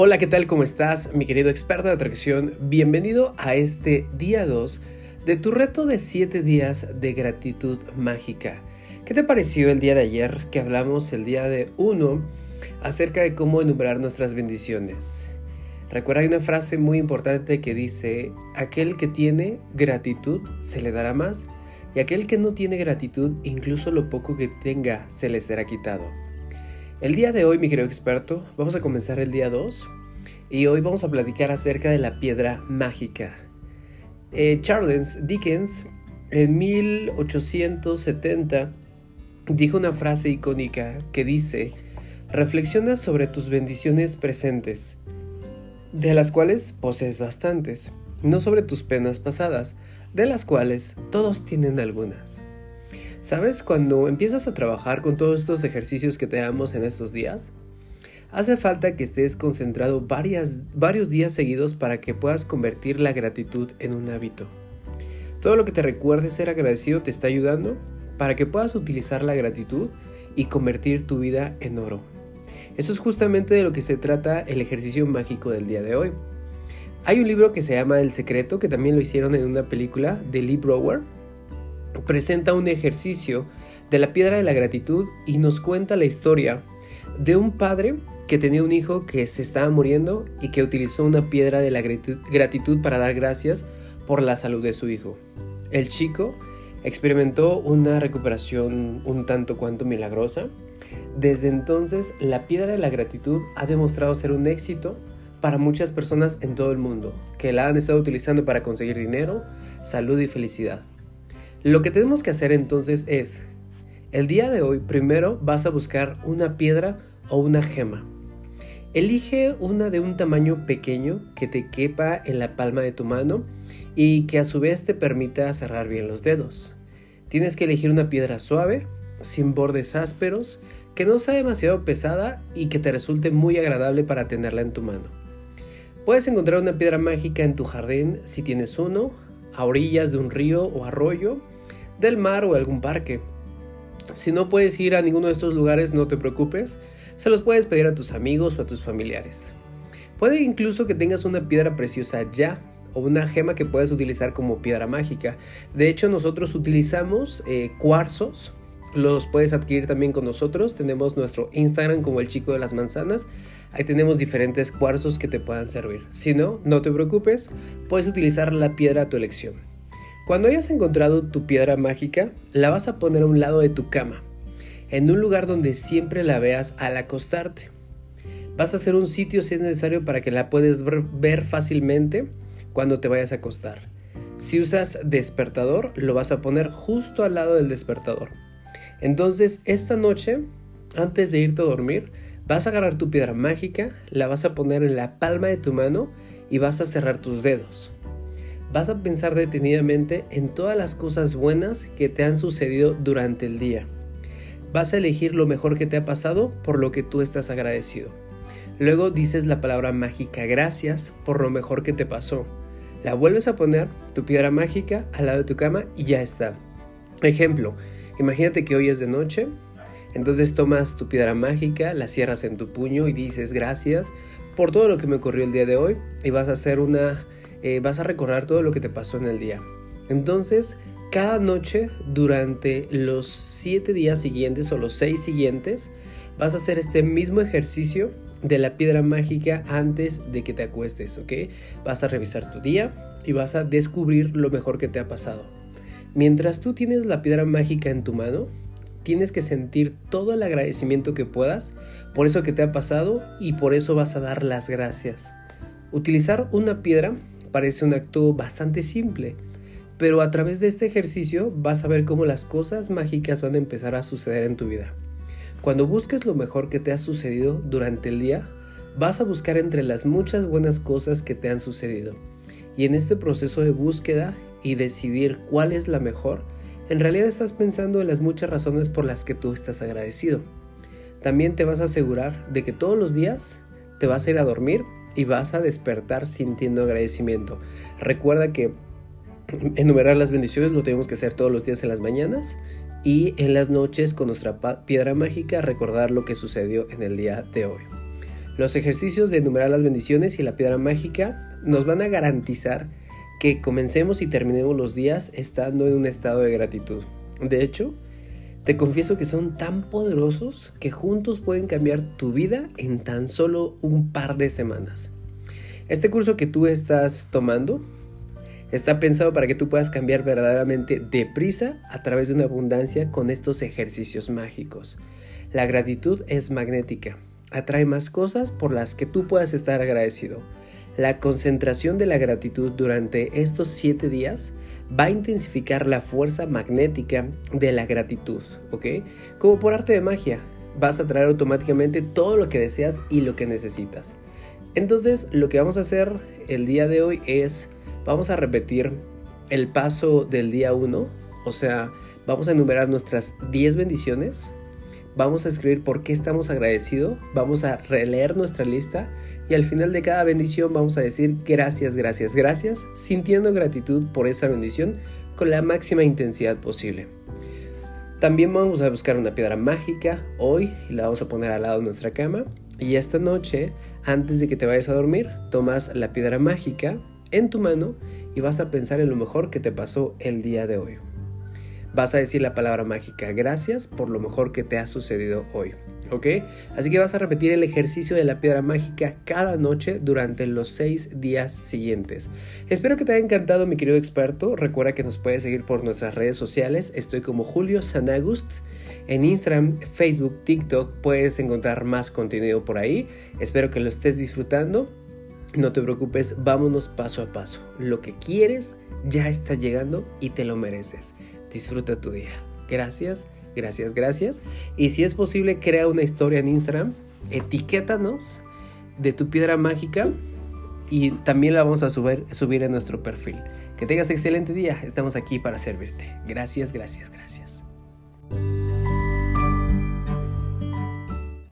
Hola, ¿qué tal? ¿Cómo estás, mi querido experto de atracción? Bienvenido a este día 2 de tu reto de 7 días de gratitud mágica. ¿Qué te pareció el día de ayer que hablamos el día de 1 acerca de cómo enumerar nuestras bendiciones? Recuerda, hay una frase muy importante que dice, aquel que tiene gratitud se le dará más y aquel que no tiene gratitud, incluso lo poco que tenga, se le será quitado. El día de hoy, mi querido experto, vamos a comenzar el día 2 y hoy vamos a platicar acerca de la piedra mágica. Eh, Charles Dickens, en 1870, dijo una frase icónica que dice, reflexiona sobre tus bendiciones presentes, de las cuales posees bastantes, no sobre tus penas pasadas, de las cuales todos tienen algunas. ¿Sabes? Cuando empiezas a trabajar con todos estos ejercicios que te damos en estos días, hace falta que estés concentrado varios días seguidos para que puedas convertir la gratitud en un hábito. Todo lo que te recuerde ser agradecido te está ayudando para que puedas utilizar la gratitud y convertir tu vida en oro. Eso es justamente de lo que se trata el ejercicio mágico del día de hoy. Hay un libro que se llama El Secreto, que también lo hicieron en una película de Lee Brower, presenta un ejercicio de la piedra de la gratitud y nos cuenta la historia de un padre que tenía un hijo que se estaba muriendo y que utilizó una piedra de la gratitud para dar gracias por la salud de su hijo. El chico experimentó una recuperación un tanto cuanto milagrosa. Desde entonces, la piedra de la gratitud ha demostrado ser un éxito para muchas personas en todo el mundo, que la han estado utilizando para conseguir dinero, salud y felicidad. Lo que tenemos que hacer entonces es, el día de hoy primero vas a buscar una piedra o una gema. Elige una de un tamaño pequeño que te quepa en la palma de tu mano y que a su vez te permita cerrar bien los dedos. Tienes que elegir una piedra suave, sin bordes ásperos, que no sea demasiado pesada y que te resulte muy agradable para tenerla en tu mano. Puedes encontrar una piedra mágica en tu jardín si tienes uno, a orillas de un río o arroyo, del mar o algún parque. Si no puedes ir a ninguno de estos lugares, no te preocupes, se los puedes pedir a tus amigos o a tus familiares. Puede incluso que tengas una piedra preciosa ya o una gema que puedes utilizar como piedra mágica. De hecho, nosotros utilizamos eh, cuarzos. Los puedes adquirir también con nosotros. Tenemos nuestro Instagram como el chico de las manzanas. Ahí tenemos diferentes cuarzos que te puedan servir. Si no, no te preocupes, puedes utilizar la piedra a tu elección. Cuando hayas encontrado tu piedra mágica, la vas a poner a un lado de tu cama, en un lugar donde siempre la veas al acostarte. Vas a hacer un sitio si es necesario para que la puedas ver fácilmente cuando te vayas a acostar. Si usas despertador, lo vas a poner justo al lado del despertador. Entonces, esta noche, antes de irte a dormir, Vas a agarrar tu piedra mágica, la vas a poner en la palma de tu mano y vas a cerrar tus dedos. Vas a pensar detenidamente en todas las cosas buenas que te han sucedido durante el día. Vas a elegir lo mejor que te ha pasado por lo que tú estás agradecido. Luego dices la palabra mágica gracias por lo mejor que te pasó. La vuelves a poner, tu piedra mágica, al lado de tu cama y ya está. Ejemplo, imagínate que hoy es de noche, entonces tomas tu piedra mágica, la cierras en tu puño y dices gracias por todo lo que me ocurrió el día de hoy y vas a hacer una, eh, vas a recordar todo lo que te pasó en el día. Entonces, cada noche durante los siete días siguientes o los seis siguientes, vas a hacer este mismo ejercicio de la piedra mágica antes de que te acuestes, ¿ok? Vas a revisar tu día y vas a descubrir lo mejor que te ha pasado. Mientras tú tienes la piedra mágica en tu mano, tienes que sentir todo el agradecimiento que puedas por eso que te ha pasado y por eso vas a dar las gracias. Utilizar una piedra parece un acto bastante simple, pero a través de este ejercicio vas a ver cómo las cosas mágicas van a empezar a suceder en tu vida. Cuando busques lo mejor que te ha sucedido durante el día, vas a buscar entre las muchas buenas cosas que te han sucedido. Y en este proceso de búsqueda y decidir cuál es la mejor, en realidad estás pensando en las muchas razones por las que tú estás agradecido. También te vas a asegurar de que todos los días te vas a ir a dormir y vas a despertar sintiendo agradecimiento. Recuerda que enumerar las bendiciones lo tenemos que hacer todos los días en las mañanas y en las noches con nuestra piedra mágica recordar lo que sucedió en el día de hoy. Los ejercicios de enumerar las bendiciones y la piedra mágica nos van a garantizar que comencemos y terminemos los días estando en un estado de gratitud. De hecho, te confieso que son tan poderosos que juntos pueden cambiar tu vida en tan solo un par de semanas. Este curso que tú estás tomando está pensado para que tú puedas cambiar verdaderamente deprisa a través de una abundancia con estos ejercicios mágicos. La gratitud es magnética atrae más cosas por las que tú puedas estar agradecido. La concentración de la gratitud durante estos siete días va a intensificar la fuerza magnética de la gratitud, ¿ok? Como por arte de magia, vas a traer automáticamente todo lo que deseas y lo que necesitas. Entonces, lo que vamos a hacer el día de hoy es, vamos a repetir el paso del día 1, o sea, vamos a enumerar nuestras 10 bendiciones, vamos a escribir por qué estamos agradecidos, vamos a releer nuestra lista y al final de cada bendición vamos a decir gracias, gracias, gracias, sintiendo gratitud por esa bendición con la máxima intensidad posible. También vamos a buscar una piedra mágica hoy y la vamos a poner al lado de nuestra cama. Y esta noche, antes de que te vayas a dormir, tomas la piedra mágica en tu mano y vas a pensar en lo mejor que te pasó el día de hoy. Vas a decir la palabra mágica, gracias por lo mejor que te ha sucedido hoy. ¿Ok? Así que vas a repetir el ejercicio de la piedra mágica cada noche durante los seis días siguientes. Espero que te haya encantado mi querido experto. Recuerda que nos puedes seguir por nuestras redes sociales. Estoy como Julio Sanagust. En Instagram, Facebook, TikTok puedes encontrar más contenido por ahí. Espero que lo estés disfrutando. No te preocupes, vámonos paso a paso. Lo que quieres ya está llegando y te lo mereces. Disfruta tu día. Gracias, gracias, gracias. Y si es posible, crea una historia en Instagram, etiquétanos de tu piedra mágica y también la vamos a subir, subir en nuestro perfil. Que tengas excelente día. Estamos aquí para servirte. Gracias, gracias, gracias.